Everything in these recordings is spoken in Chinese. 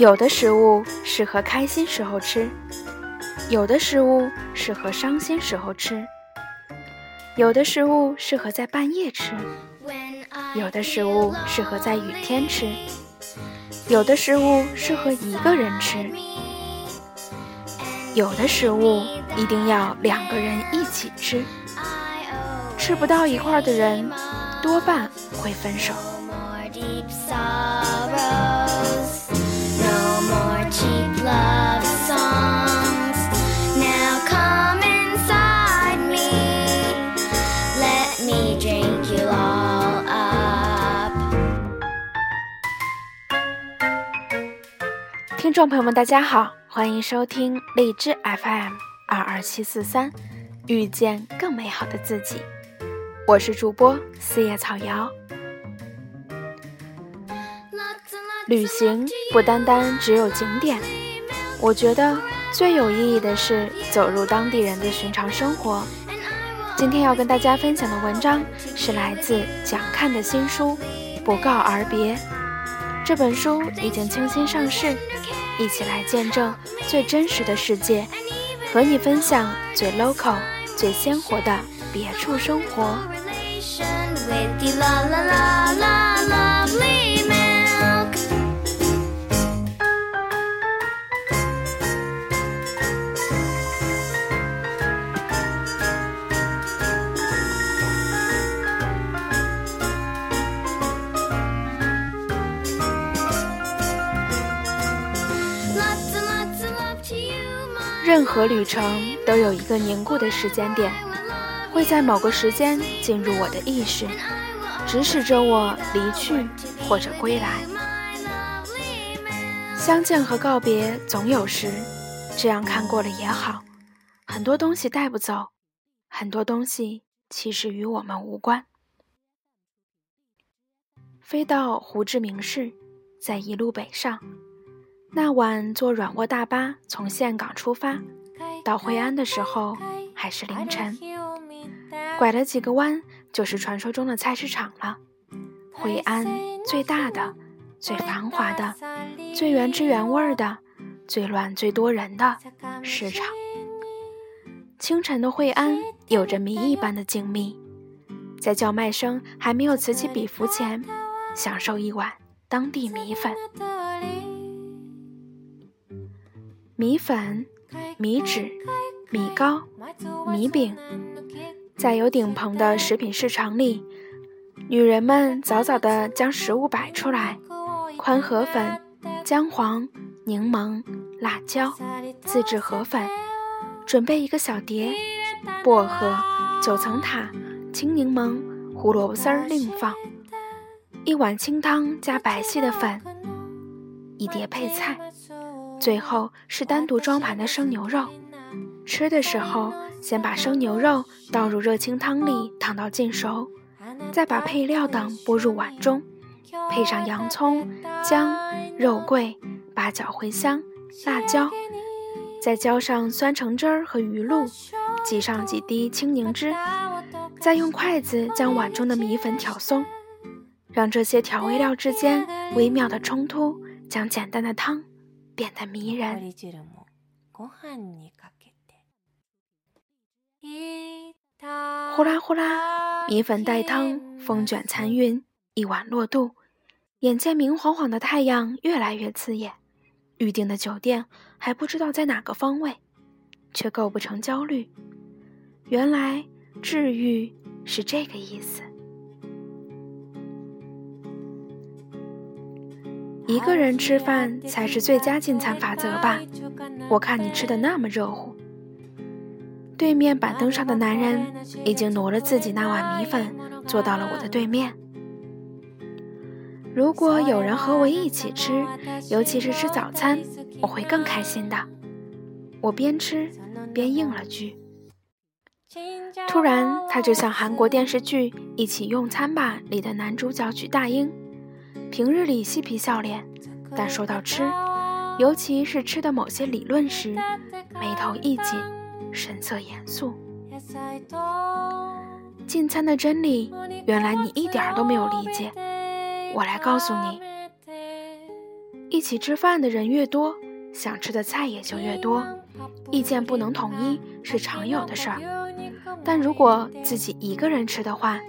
有的食物适合开心时候吃，有的食物适合伤心时候吃，有的食物适合在半夜吃，有的食物适合在雨天吃，有的食物适合一个人吃，有的食物一定要两个人一起吃，吃不到一块儿的人多半会分手。众朋友们，大家好，欢迎收听荔枝 FM 二二七四三，遇见更美好的自己，我是主播四叶草瑶。旅行不单单只有景点，我觉得最有意义的是走入当地人的寻常生活。今天要跟大家分享的文章是来自蒋看的新书《不告而别》。这本书已经倾心上市，一起来见证最真实的世界，和你分享最 local、最鲜活的别处生活。任何旅程都有一个凝固的时间点，会在某个时间进入我的意识，指使着我离去或者归来。相见和告别总有时，这样看过了也好。很多东西带不走，很多东西其实与我们无关。飞到胡志明市，再一路北上。那晚坐软卧大巴从岘港出发，到惠安的时候还是凌晨。拐了几个弯，就是传说中的菜市场了。惠安最大的、最繁华的、最原汁原味的、最乱最多人的市场。清晨的惠安有着谜一般的静谧，在叫卖声还没有此起彼伏前，享受一碗当地米粉。米粉、米纸、米糕、米饼，在有顶棚的食品市场里，女人们早早地将食物摆出来：宽河粉、姜黄、柠檬、辣椒、自制河粉，准备一个小碟，薄荷、九层塔、青柠檬、胡萝卜丝儿另放，一碗清汤加白细的粉，一碟配菜。最后是单独装盘的生牛肉，吃的时候先把生牛肉倒入热清汤里烫到尽熟，再把配料等拨入碗中，配上洋葱、姜、肉桂、八角、茴香、辣椒，再浇上酸橙汁儿和鱼露，挤上几滴青柠汁，再用筷子将碗中的米粉挑松，让这些调味料之间微妙的冲突，将简单的汤。变得迷人。呼啦呼啦，米粉带汤，风卷残云，一碗落肚。眼见明晃晃的太阳越来越刺眼，预定的酒店还不知道在哪个方位，却构不成焦虑。原来治愈是这个意思。一个人吃饭才是最佳进餐法则吧？我看你吃的那么热乎。对面板凳上的男人已经挪了自己那碗米粉，坐到了我的对面。如果有人和我一起吃，尤其是吃早餐，我会更开心的。我边吃边应了句。突然，他就像韩国电视剧《一起用餐吧》里的男主角举大英。平日里嬉皮笑脸，但说到吃，尤其是吃的某些理论时，眉头一紧，神色严肃。进餐的真理，原来你一点儿都没有理解。我来告诉你，一起吃饭的人越多，想吃的菜也就越多。意见不能统一是常有的事儿，但如果自己一个人吃的话，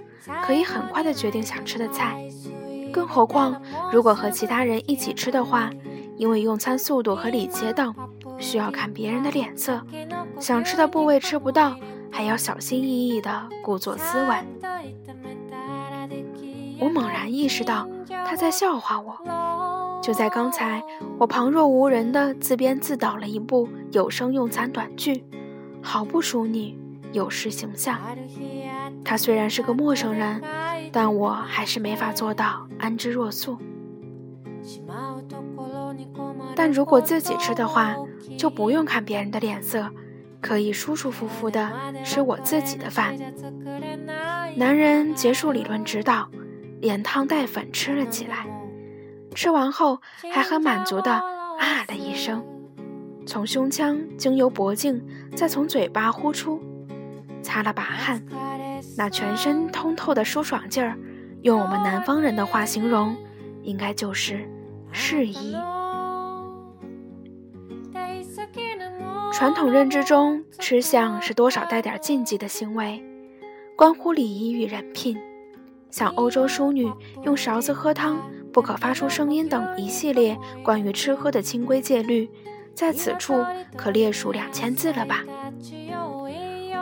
可以很快的决定想吃的菜。更何况，如果和其他人一起吃的话，因为用餐速度和礼节等，需要看别人的脸色，想吃的部位吃不到，还要小心翼翼的故作斯文。我猛然意识到他在笑话我。就在刚才，我旁若无人的自编自导了一部有声用餐短剧，毫不淑女，有失形象。他虽然是个陌生人，但我还是没法做到安之若素。但如果自己吃的话，就不用看别人的脸色，可以舒舒服服的吃我自己的饭。男人结束理论指导，连汤带粉吃了起来，吃完后还很满足的啊的一声，从胸腔经由脖颈，再从嘴巴呼出，擦了把汗，那全身通透的舒爽劲儿，用我们南方人的话形容，应该就是适宜。传统认知中，吃相是多少带点禁忌的行为，关乎礼仪与人品。像欧洲淑女用勺子喝汤不可发出声音等一系列关于吃喝的清规戒律，在此处可列数两千字了吧？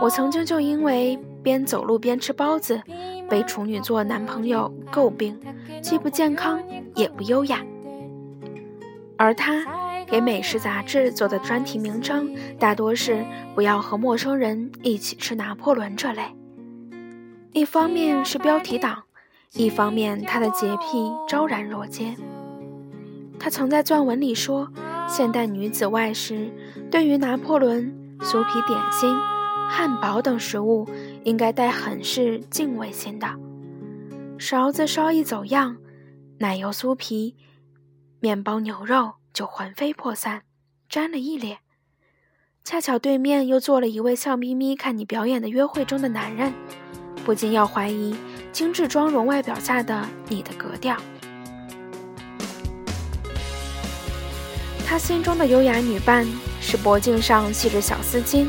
我曾经就因为边走路边吃包子，被处女座男朋友诟病，既不健康也不优雅，而他。给美食杂志做的专题名称大多是“不要和陌生人一起吃拿破仑”这类。一方面是标题党，一方面他的洁癖昭然若揭。他曾在撰文里说，现代女子外食对于拿破仑、酥皮点心、汉堡等食物应该带很是敬畏心的。勺子稍一走样，奶油酥皮、面包牛肉。就魂飞魄散，沾了一脸。恰巧对面又坐了一位笑眯眯看你表演的约会中的男人，不禁要怀疑精致妆容外表下的你的格调。他心中的优雅女伴是脖颈上系着小丝巾，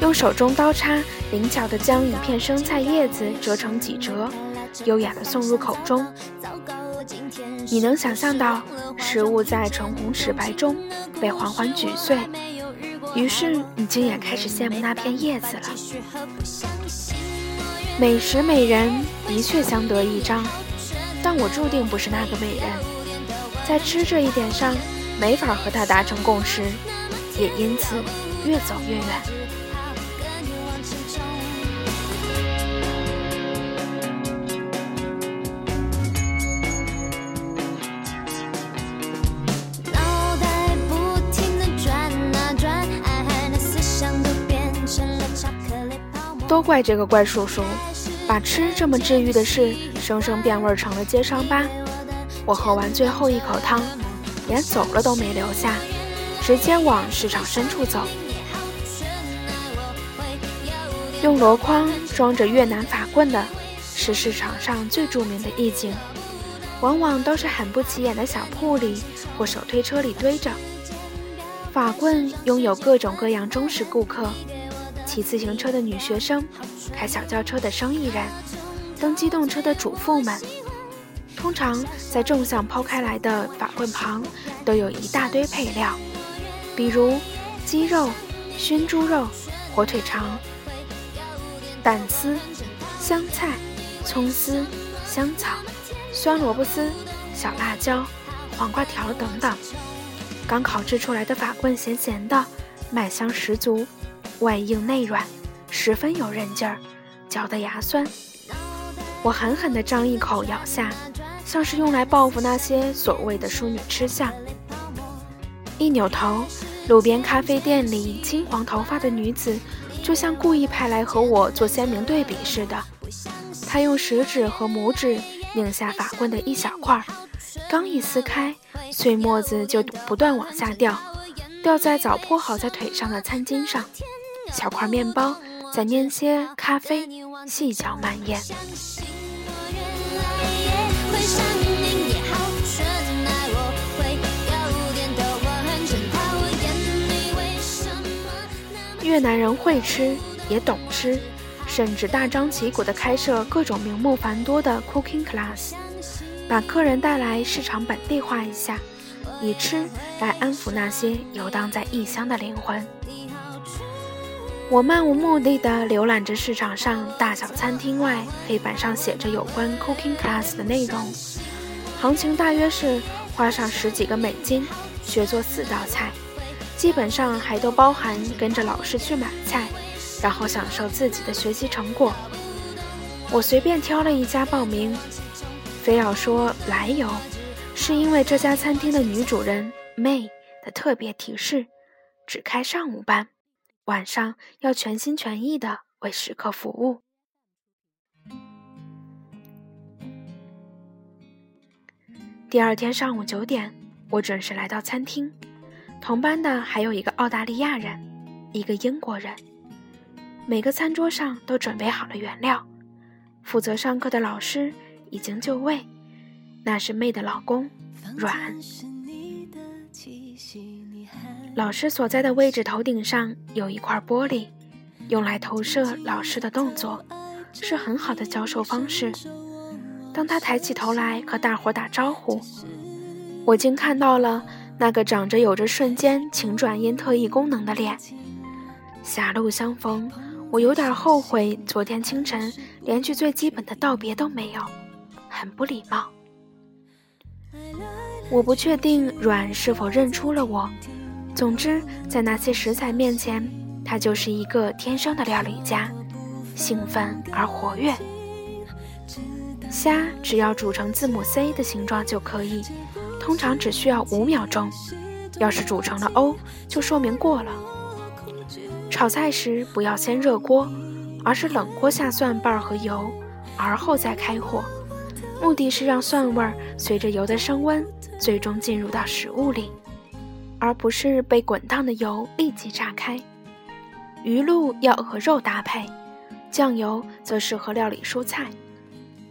用手中刀叉灵巧地将一片生菜叶子折成几折，优雅地送入口中。你能想象到食物在唇红齿白中被缓缓咀碎，于是你竟也开始羡慕那片叶子了。美食美人的确相得益彰，但我注定不是那个美人，在吃这一点上没法和他达成共识，也因此越走越远。都怪这个怪叔叔，把吃这么治愈的事，生生变味成了揭伤疤。我喝完最后一口汤，连走了都没留下，直接往市场深处走。用箩筐装着越南法棍的，是市场上最著名的意境，往往都是很不起眼的小铺里或手推车里堆着。法棍拥有各种各样忠实顾客。骑自行车的女学生，开小轿车的生意人，蹬机动车的主妇们，通常在正向抛开来的法棍旁，都有一大堆配料，比如鸡肉、熏猪肉、火腿肠、蛋丝、香菜、葱丝、香草、酸萝卜丝、小辣椒、黄瓜条等等。刚烤制出来的法棍咸咸的，麦香十足。外硬内软，十分有韧劲儿，嚼得牙酸。我狠狠地张一口咬下，像是用来报复那些所谓的淑女吃相。一扭头，路边咖啡店里金黄头发的女子，就像故意派来和我做鲜明对比似的。她用食指和拇指拧下法棍的一小块，刚一撕开，碎沫子就不断往下掉，掉在早铺好在腿上的餐巾上。小块面包，再捏些咖啡，细嚼慢咽。越南人会吃，也懂吃，甚至大张旗鼓地开设各种名目繁多的 cooking class，把客人带来市场本地化一下，以吃来安抚那些游荡在异乡的灵魂。我漫无目的地浏览着市场上大小餐厅外黑板上写着有关 cooking class 的内容，行情大约是花上十几个美金，学做四道菜，基本上还都包含跟着老师去买菜，然后享受自己的学习成果。我随便挑了一家报名，非要说来由，是因为这家餐厅的女主人 May 的特别提示，只开上午班。晚上要全心全意的为食客服务。第二天上午九点，我准时来到餐厅，同班的还有一个澳大利亚人，一个英国人。每个餐桌上都准备好了原料，负责上课的老师已经就位，那是妹的老公阮。是你的气息老师所在的位置头顶上有一块玻璃，用来投射老师的动作，是很好的教授方式。当他抬起头来和大伙打招呼，我竟看到了那个长着有着瞬间晴转阴特异功能的脸。狭路相逢，我有点后悔昨天清晨连句最基本的道别都没有，很不礼貌。我不确定阮是否认出了我。总之，在那些食材面前，他就是一个天生的料理家，兴奋而活跃。虾只要煮成字母 C 的形状就可以，通常只需要五秒钟。要是煮成了 O，就说明过了。炒菜时不要先热锅，而是冷锅下蒜瓣和油，而后再开火，目的是让蒜味儿随着油的升温，最终进入到食物里。而不是被滚烫的油立即炸开。鱼露要和肉搭配，酱油则适合料理蔬菜。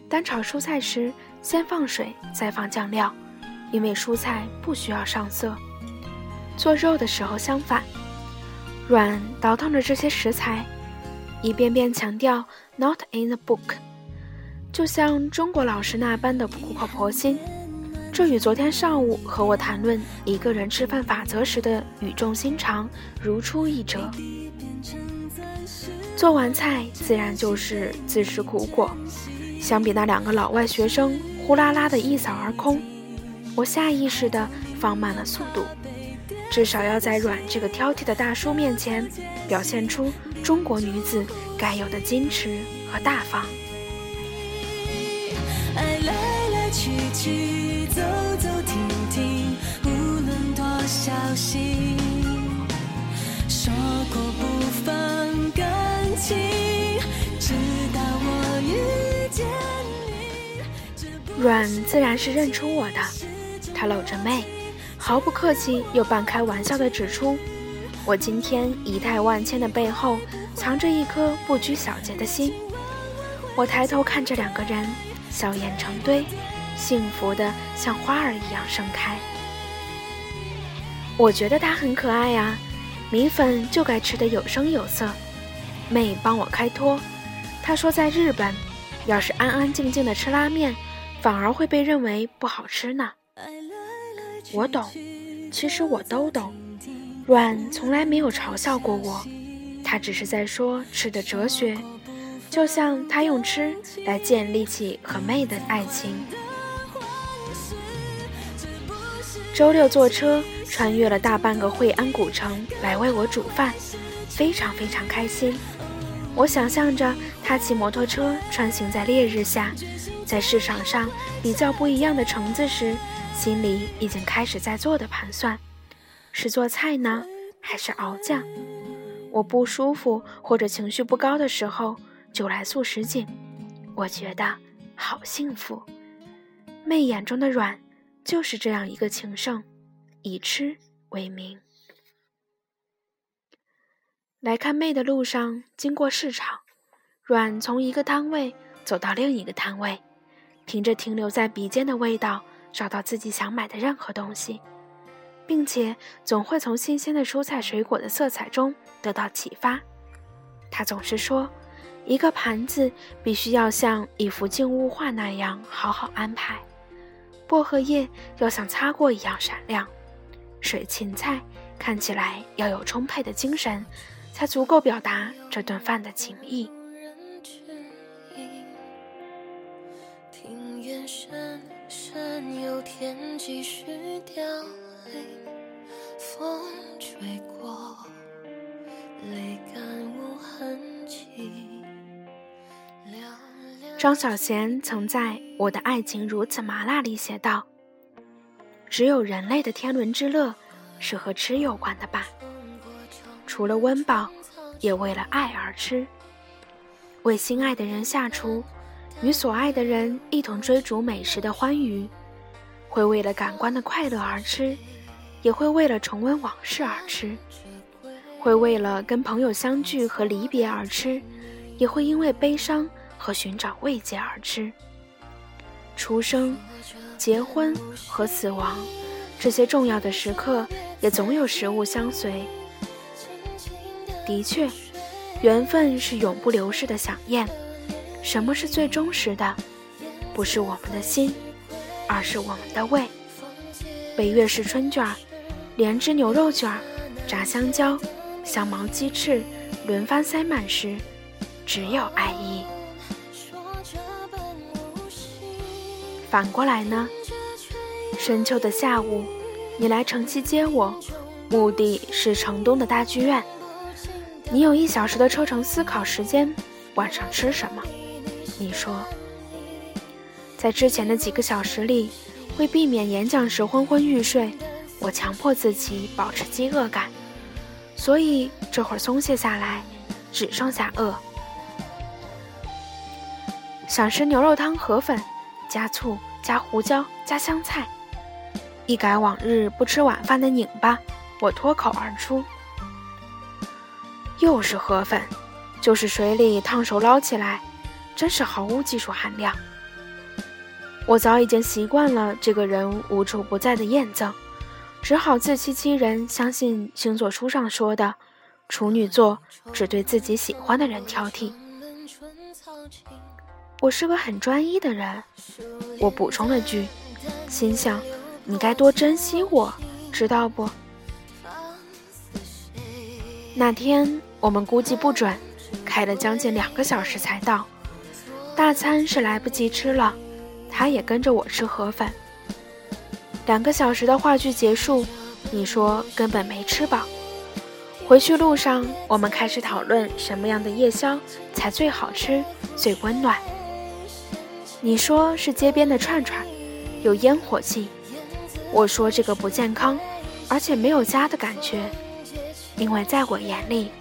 单炒蔬菜时，先放水，再放酱料，因为蔬菜不需要上色。做肉的时候相反。软倒腾着这些食材，一遍遍强调 “not in the book”，就像中国老师那般的苦口婆心。这与昨天上午和我谈论一个人吃饭法则时的语重心长如出一辙。做完菜自然就是自食苦果，相比那两个老外学生呼啦啦的一扫而空，我下意识的放慢了速度，至少要在阮这个挑剔的大叔面前表现出中国女子该有的矜持和大方。爱来来去去。论多小心，说过不放感情，直到我遇见你。阮自然是认出我的，他搂着妹，毫不客气又半开玩笑地指出，我今天仪态万千的背后，藏着一颗不拘小节的心。我抬头看着两个人，笑颜成堆。幸福的像花儿一样盛开。我觉得它很可爱呀，米粉就该吃的有声有色。妹帮我开脱，她说在日本，要是安安静静的吃拉面，反而会被认为不好吃呢。我懂，其实我都懂。阮从来没有嘲笑过我，他只是在说吃的哲学，就像他用吃来建立起和妹的爱情。周六坐车穿越了大半个惠安古城来为我煮饭，非常非常开心。我想象着他骑摩托车穿行在烈日下，在市场上比较不一样的橙子时，心里已经开始在做的盘算：是做菜呢，还是熬酱？我不舒服或者情绪不高的时候，就来素什锦。我觉得好幸福。妹眼中的软。就是这样一个情圣，以吃为名。来看妹的路上，经过市场，阮从一个摊位走到另一个摊位，凭着停留在鼻尖的味道，找到自己想买的任何东西。并且总会从新鲜的蔬菜水果的色彩中得到启发。他总是说，一个盘子必须要像一幅静物画那样好好安排，薄荷叶要像擦过一样闪亮，水芹菜看起来要有充沛的精神，才足够表达这顿饭的情谊。风吹过，泪干无痕迹。张小娴曾在我的爱情如此麻辣里写道：“只有人类的天伦之乐是和吃有关的吧？除了温饱，也为了爱而吃，为心爱的人下厨，与所爱的人一同追逐美食的欢愉，会为了感官的快乐而吃。”也会为了重温往事而吃，会为了跟朋友相聚和离别而吃，也会因为悲伤和寻找慰藉而吃。出生、结婚和死亡，这些重要的时刻，也总有食物相随。的确，缘分是永不流逝的响宴。什么是最忠实的？不是我们的心，而是我们的胃。北岳式春卷。莲汁牛肉卷、炸香蕉、香茅鸡翅轮番塞满时，只有爱意。反过来呢？深秋的下午，你来城西接我，目的是城东的大剧院。你有一小时的车程思考时间，晚上吃什么？你说，在之前的几个小时里，为避免演讲时昏昏欲睡。我强迫自己保持饥饿感，所以这会儿松懈下来，只剩下饿。想吃牛肉汤河粉，加醋，加胡椒，加香菜，一改往日不吃晚饭的拧巴，我脱口而出：“又是河粉，就是水里烫熟捞起来，真是毫无技术含量。”我早已经习惯了这个人无处不在的验证。只好自欺欺人，相信星座书上说的，处女座只对自己喜欢的人挑剔。我是个很专一的人，我补充了句，心想你该多珍惜我，知道不？那天我们估计不准，开了将近两个小时才到，大餐是来不及吃了，他也跟着我吃河粉。两个小时的话剧结束，你说根本没吃饱。回去路上，我们开始讨论什么样的夜宵才最好吃、最温暖。你说是街边的串串，有烟火气。我说这个不健康，而且没有家的感觉。因为在我眼里，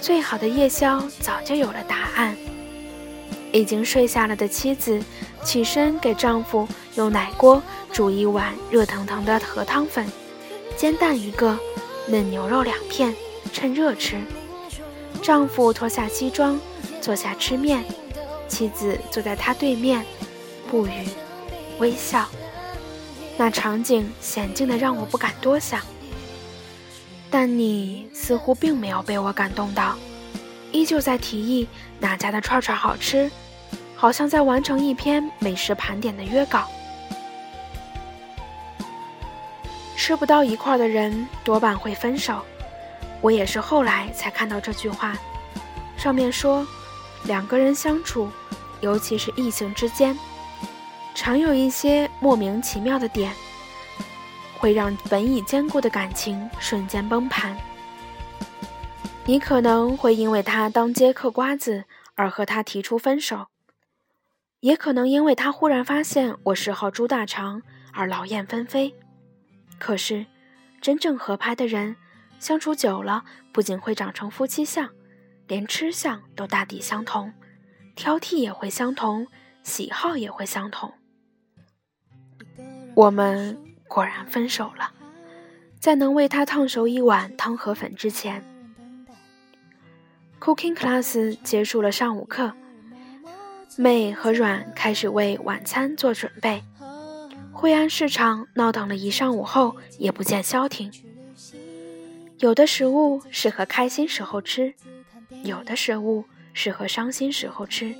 最好的夜宵早就有了答案。已经睡下了的妻子起身给丈夫用奶锅。煮一碗热腾腾的河汤粉，煎蛋一个，嫩牛肉两片，趁热吃。丈夫脱下西装，坐下吃面，妻子坐在他对面，不语，微笑。那场景险境的让我不敢多想。但你似乎并没有被我感动到，依旧在提议哪家的串串好吃，好像在完成一篇美食盘点的约稿。吃不到一块的人多半会分手，我也是后来才看到这句话。上面说，两个人相处，尤其是异性之间，常有一些莫名其妙的点，会让本已坚固的感情瞬间崩盘。你可能会因为他当街嗑瓜子而和他提出分手，也可能因为他忽然发现我嗜好猪大肠而劳燕分飞。可是，真正合拍的人，相处久了，不仅会长成夫妻相，连吃相都大抵相同，挑剔也会相同，喜好也会相同。我们果然分手了，在能为他烫熟一碗汤河粉之前。Cooking class 结束了上午课，妹和阮开始为晚餐做准备。惠安市场闹腾了一上午后，也不见消停。有的食物适合开心时候吃，有的食物适合伤心时候吃，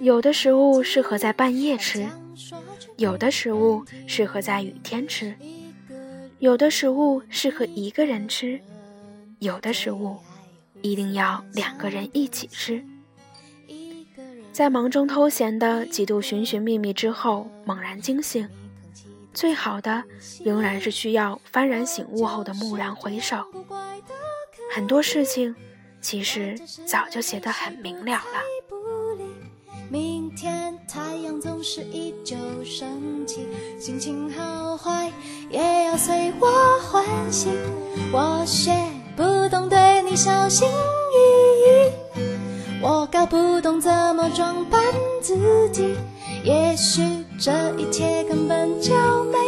有的食物适合在半夜吃，有的食物适合在雨天吃，有的食物适合一个人吃，有的食物一定要两个人一起吃。在忙中偷闲的几度寻寻觅觅之后，猛然惊醒。最好的仍然是需要幡然醒悟后的蓦然回首。很多事情其实早就写得很明了了。天太阳总是依旧升起，心情好坏也要随我欢喜。我学不懂对你小心翼翼，我搞不懂怎么装扮自己。也许这一切根本就没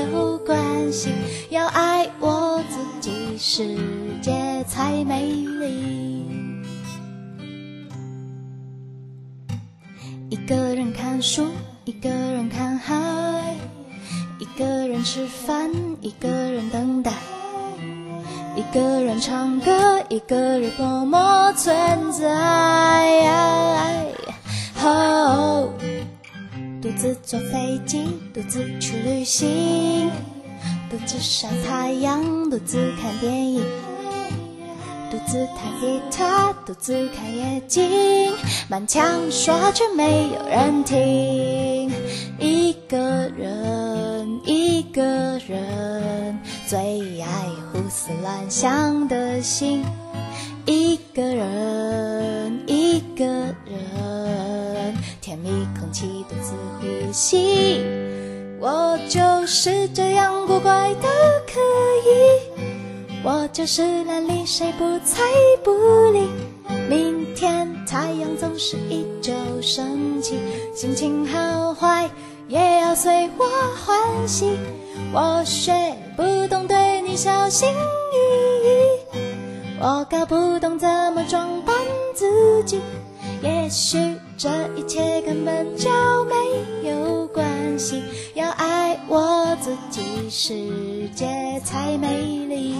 有关系，要爱我自己，世界才美丽。看书，一个人看海，一个人吃饭，一个人等待，一个人唱歌，一个人默默存在。独自坐飞机，独自去旅行，独自晒太阳，独自看电影，独自弹吉他，独自看夜景，满腔说却没有人听。一个人，一个人，最爱胡思乱想的心。一个人，一个人，甜蜜空气独自呼吸。我就是这样古怪的可以，我就是懒理谁不睬不理。明天太阳总是依旧升起，心情好坏也要随我欢喜。我学不懂对你小心翼翼。我搞不懂怎么装扮自己，也许这一切根本就没有关系。要爱我自己，世界才美丽。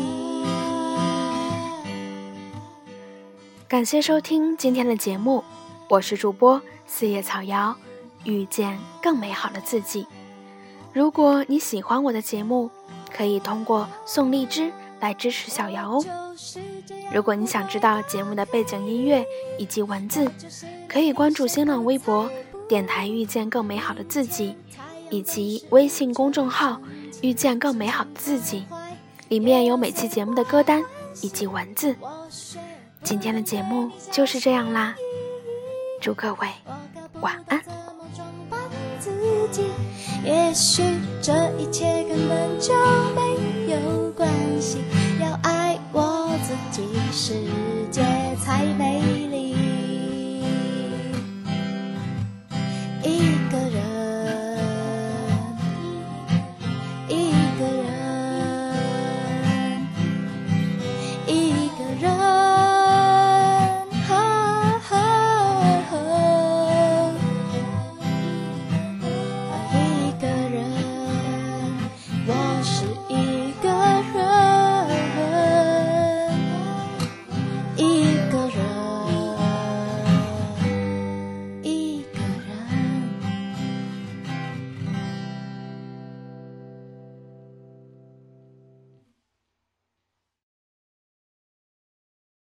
感谢收听今天的节目，我是主播四叶草瑶，遇见更美好的自己。如果你喜欢我的节目，可以通过送荔枝来支持小瑶哦。如果你想知道节目的背景音乐以及文字，可以关注新浪微博“电台遇见更美好的自己”，以及微信公众号“遇见更美好的自己”，里面有每期节目的歌单以及文字。今天的节目就是这样啦，祝各位晚安。也许这一切根本就没有关系。要爱我自己，世界才美。